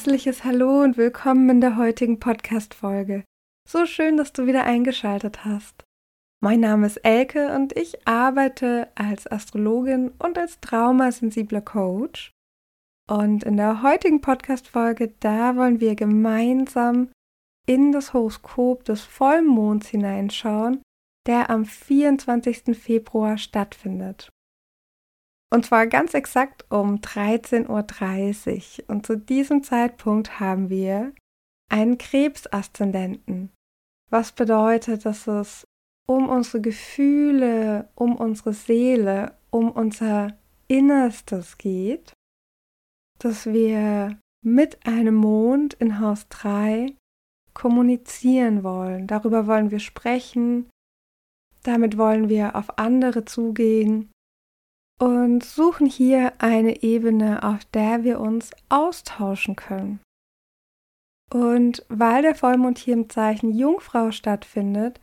herzliches Hallo und willkommen in der heutigen Podcast-Folge. So schön, dass du wieder eingeschaltet hast. Mein Name ist Elke und ich arbeite als Astrologin und als traumasensibler Coach. Und in der heutigen Podcast-Folge, da wollen wir gemeinsam in das Horoskop des Vollmonds hineinschauen, der am 24. Februar stattfindet. Und zwar ganz exakt um 13.30 Uhr. Und zu diesem Zeitpunkt haben wir einen Krebsaszendenten. Was bedeutet, dass es um unsere Gefühle, um unsere Seele, um unser Innerstes geht, dass wir mit einem Mond in Haus 3 kommunizieren wollen. Darüber wollen wir sprechen, damit wollen wir auf andere zugehen und suchen hier eine Ebene, auf der wir uns austauschen können. Und weil der Vollmond hier im Zeichen Jungfrau stattfindet,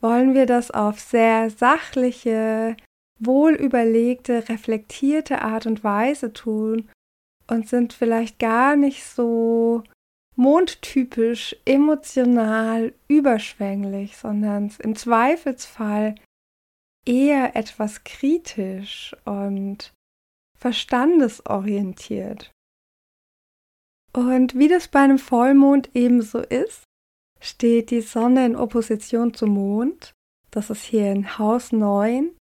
wollen wir das auf sehr sachliche, wohlüberlegte, reflektierte Art und Weise tun und sind vielleicht gar nicht so mondtypisch, emotional, überschwänglich, sondern im Zweifelsfall eher etwas kritisch und verstandesorientiert. Und wie das bei einem Vollmond ebenso ist, steht die Sonne in Opposition zum Mond. Das ist hier in Haus 9.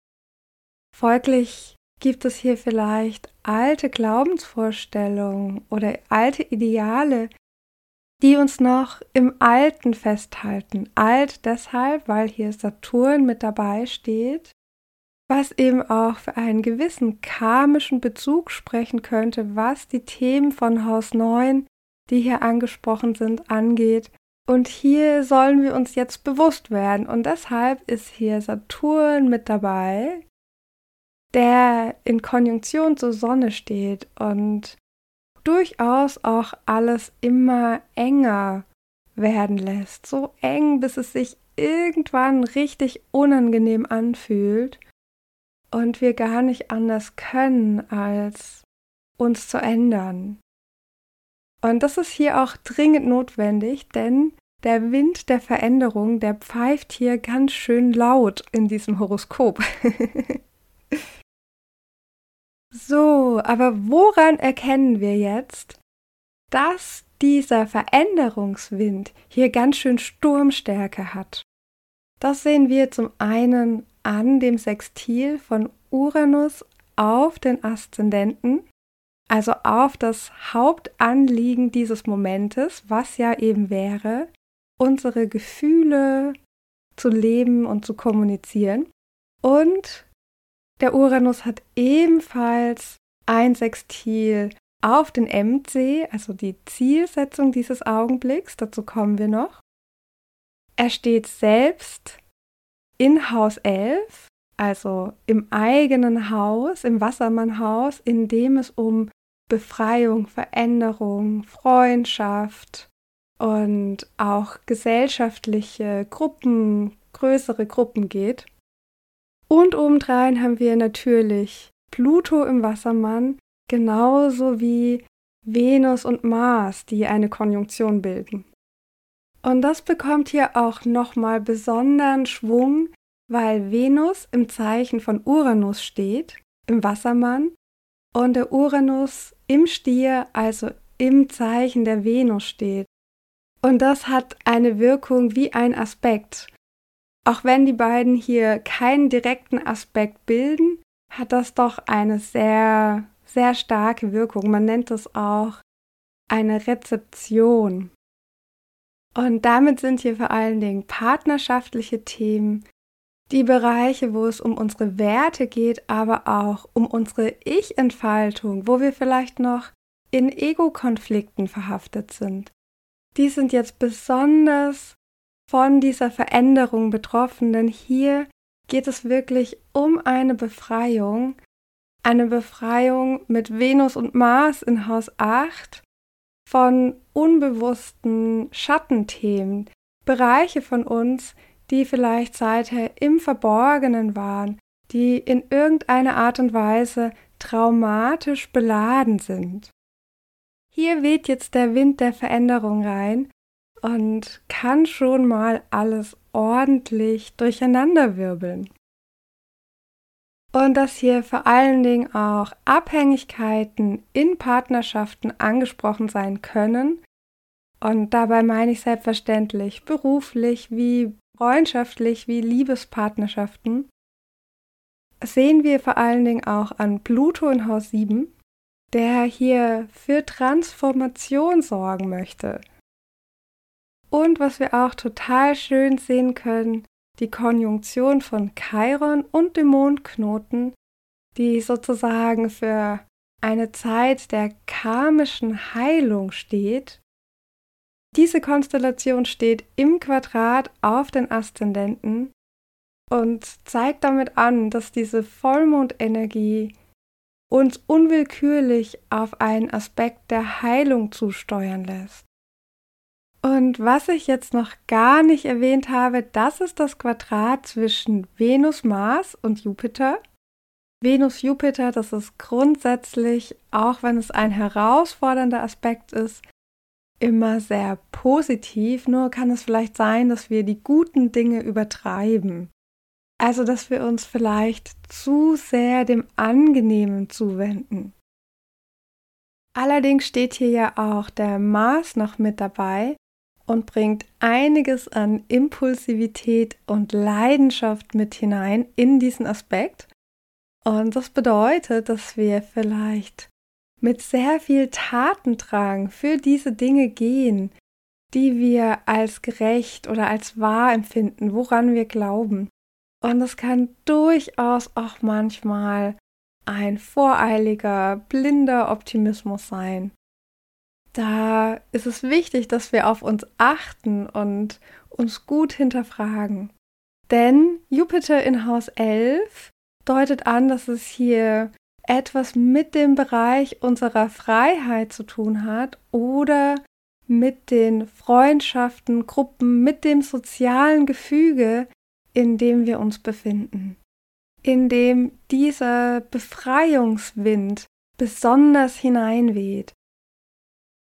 Folglich gibt es hier vielleicht alte Glaubensvorstellungen oder alte Ideale, die uns noch im Alten festhalten. Alt deshalb, weil hier Saturn mit dabei steht, was eben auch für einen gewissen karmischen Bezug sprechen könnte, was die Themen von Haus 9, die hier angesprochen sind, angeht. Und hier sollen wir uns jetzt bewusst werden. Und deshalb ist hier Saturn mit dabei, der in Konjunktion zur Sonne steht und durchaus auch alles immer enger werden lässt. So eng, bis es sich irgendwann richtig unangenehm anfühlt und wir gar nicht anders können, als uns zu ändern. Und das ist hier auch dringend notwendig, denn der Wind der Veränderung, der pfeift hier ganz schön laut in diesem Horoskop. So, aber woran erkennen wir jetzt, dass dieser Veränderungswind hier ganz schön Sturmstärke hat? Das sehen wir zum einen an dem Sextil von Uranus auf den Aszendenten, also auf das Hauptanliegen dieses Momentes, was ja eben wäre, unsere Gefühle zu leben und zu kommunizieren. Und der Uranus hat ebenfalls ein Sextil auf den MC, also die Zielsetzung dieses Augenblicks, dazu kommen wir noch. Er steht selbst in Haus 11, also im eigenen Haus, im Wassermannhaus, in dem es um Befreiung, Veränderung, Freundschaft und auch gesellschaftliche Gruppen, größere Gruppen geht. Und obendrein haben wir natürlich Pluto im Wassermann, genauso wie Venus und Mars, die eine Konjunktion bilden. Und das bekommt hier auch nochmal besonderen Schwung, weil Venus im Zeichen von Uranus steht, im Wassermann, und der Uranus im Stier, also im Zeichen der Venus steht. Und das hat eine Wirkung wie ein Aspekt. Auch wenn die beiden hier keinen direkten Aspekt bilden, hat das doch eine sehr, sehr starke Wirkung. Man nennt es auch eine Rezeption. Und damit sind hier vor allen Dingen partnerschaftliche Themen, die Bereiche, wo es um unsere Werte geht, aber auch um unsere Ich-Entfaltung, wo wir vielleicht noch in Ego-Konflikten verhaftet sind. Die sind jetzt besonders von dieser Veränderung betroffen, denn hier geht es wirklich um eine Befreiung, eine Befreiung mit Venus und Mars in Haus 8 von unbewussten Schattenthemen, Bereiche von uns, die vielleicht seither im Verborgenen waren, die in irgendeiner Art und Weise traumatisch beladen sind. Hier weht jetzt der Wind der Veränderung rein und kann schon mal alles ordentlich durcheinanderwirbeln. Und dass hier vor allen Dingen auch Abhängigkeiten in Partnerschaften angesprochen sein können. Und dabei meine ich selbstverständlich beruflich wie freundschaftlich wie Liebespartnerschaften. Sehen wir vor allen Dingen auch an Pluto in Haus 7, der hier für Transformation sorgen möchte. Und was wir auch total schön sehen können, die Konjunktion von Chiron und dem Mondknoten, die sozusagen für eine Zeit der karmischen Heilung steht. Diese Konstellation steht im Quadrat auf den Aszendenten und zeigt damit an, dass diese Vollmondenergie uns unwillkürlich auf einen Aspekt der Heilung zusteuern lässt. Und was ich jetzt noch gar nicht erwähnt habe, das ist das Quadrat zwischen Venus, Mars und Jupiter. Venus, Jupiter, das ist grundsätzlich, auch wenn es ein herausfordernder Aspekt ist, immer sehr positiv. Nur kann es vielleicht sein, dass wir die guten Dinge übertreiben. Also, dass wir uns vielleicht zu sehr dem Angenehmen zuwenden. Allerdings steht hier ja auch der Mars noch mit dabei und bringt einiges an Impulsivität und Leidenschaft mit hinein in diesen Aspekt. Und das bedeutet, dass wir vielleicht mit sehr viel Tatendrang für diese Dinge gehen, die wir als gerecht oder als wahr empfinden, woran wir glauben. Und das kann durchaus auch manchmal ein voreiliger, blinder Optimismus sein da ist es wichtig, dass wir auf uns achten und uns gut hinterfragen. Denn Jupiter in Haus 11 deutet an, dass es hier etwas mit dem Bereich unserer Freiheit zu tun hat oder mit den Freundschaften, Gruppen, mit dem sozialen Gefüge, in dem wir uns befinden, in dem dieser Befreiungswind besonders hineinweht.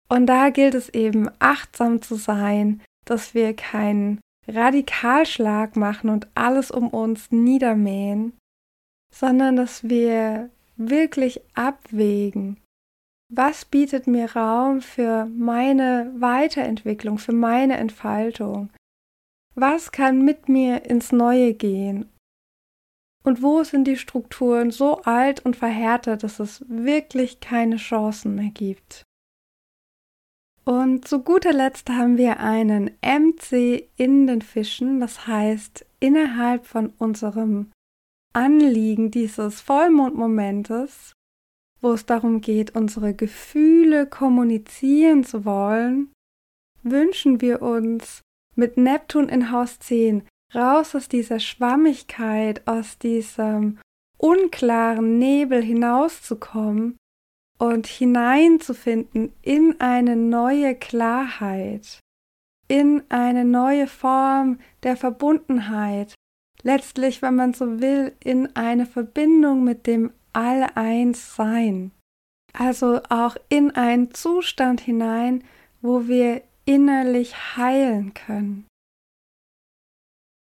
Und da gilt es eben achtsam zu sein, dass wir keinen Radikalschlag machen und alles um uns niedermähen, sondern dass wir wirklich abwägen, was bietet mir Raum für meine Weiterentwicklung, für meine Entfaltung, was kann mit mir ins Neue gehen und wo sind die Strukturen so alt und verhärtet, dass es wirklich keine Chancen mehr gibt. Und zu guter Letzt haben wir einen MC in den Fischen, das heißt innerhalb von unserem Anliegen dieses Vollmondmomentes, wo es darum geht, unsere Gefühle kommunizieren zu wollen, wünschen wir uns mit Neptun in Haus 10 raus aus dieser Schwammigkeit, aus diesem unklaren Nebel hinauszukommen und hineinzufinden in eine neue Klarheit, in eine neue Form der Verbundenheit, letztlich, wenn man so will, in eine Verbindung mit dem All-Eins-Sein. Also auch in einen Zustand hinein, wo wir innerlich heilen können.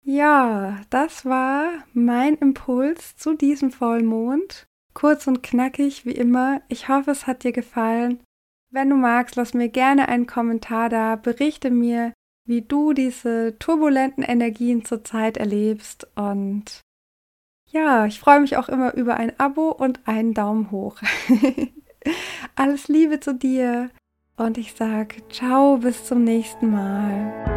Ja, das war mein Impuls zu diesem Vollmond. Kurz und knackig wie immer. Ich hoffe, es hat dir gefallen. Wenn du magst, lass mir gerne einen Kommentar da, berichte mir, wie du diese turbulenten Energien zurzeit erlebst und ja, ich freue mich auch immer über ein Abo und einen Daumen hoch. Alles Liebe zu dir und ich sage ciao bis zum nächsten Mal.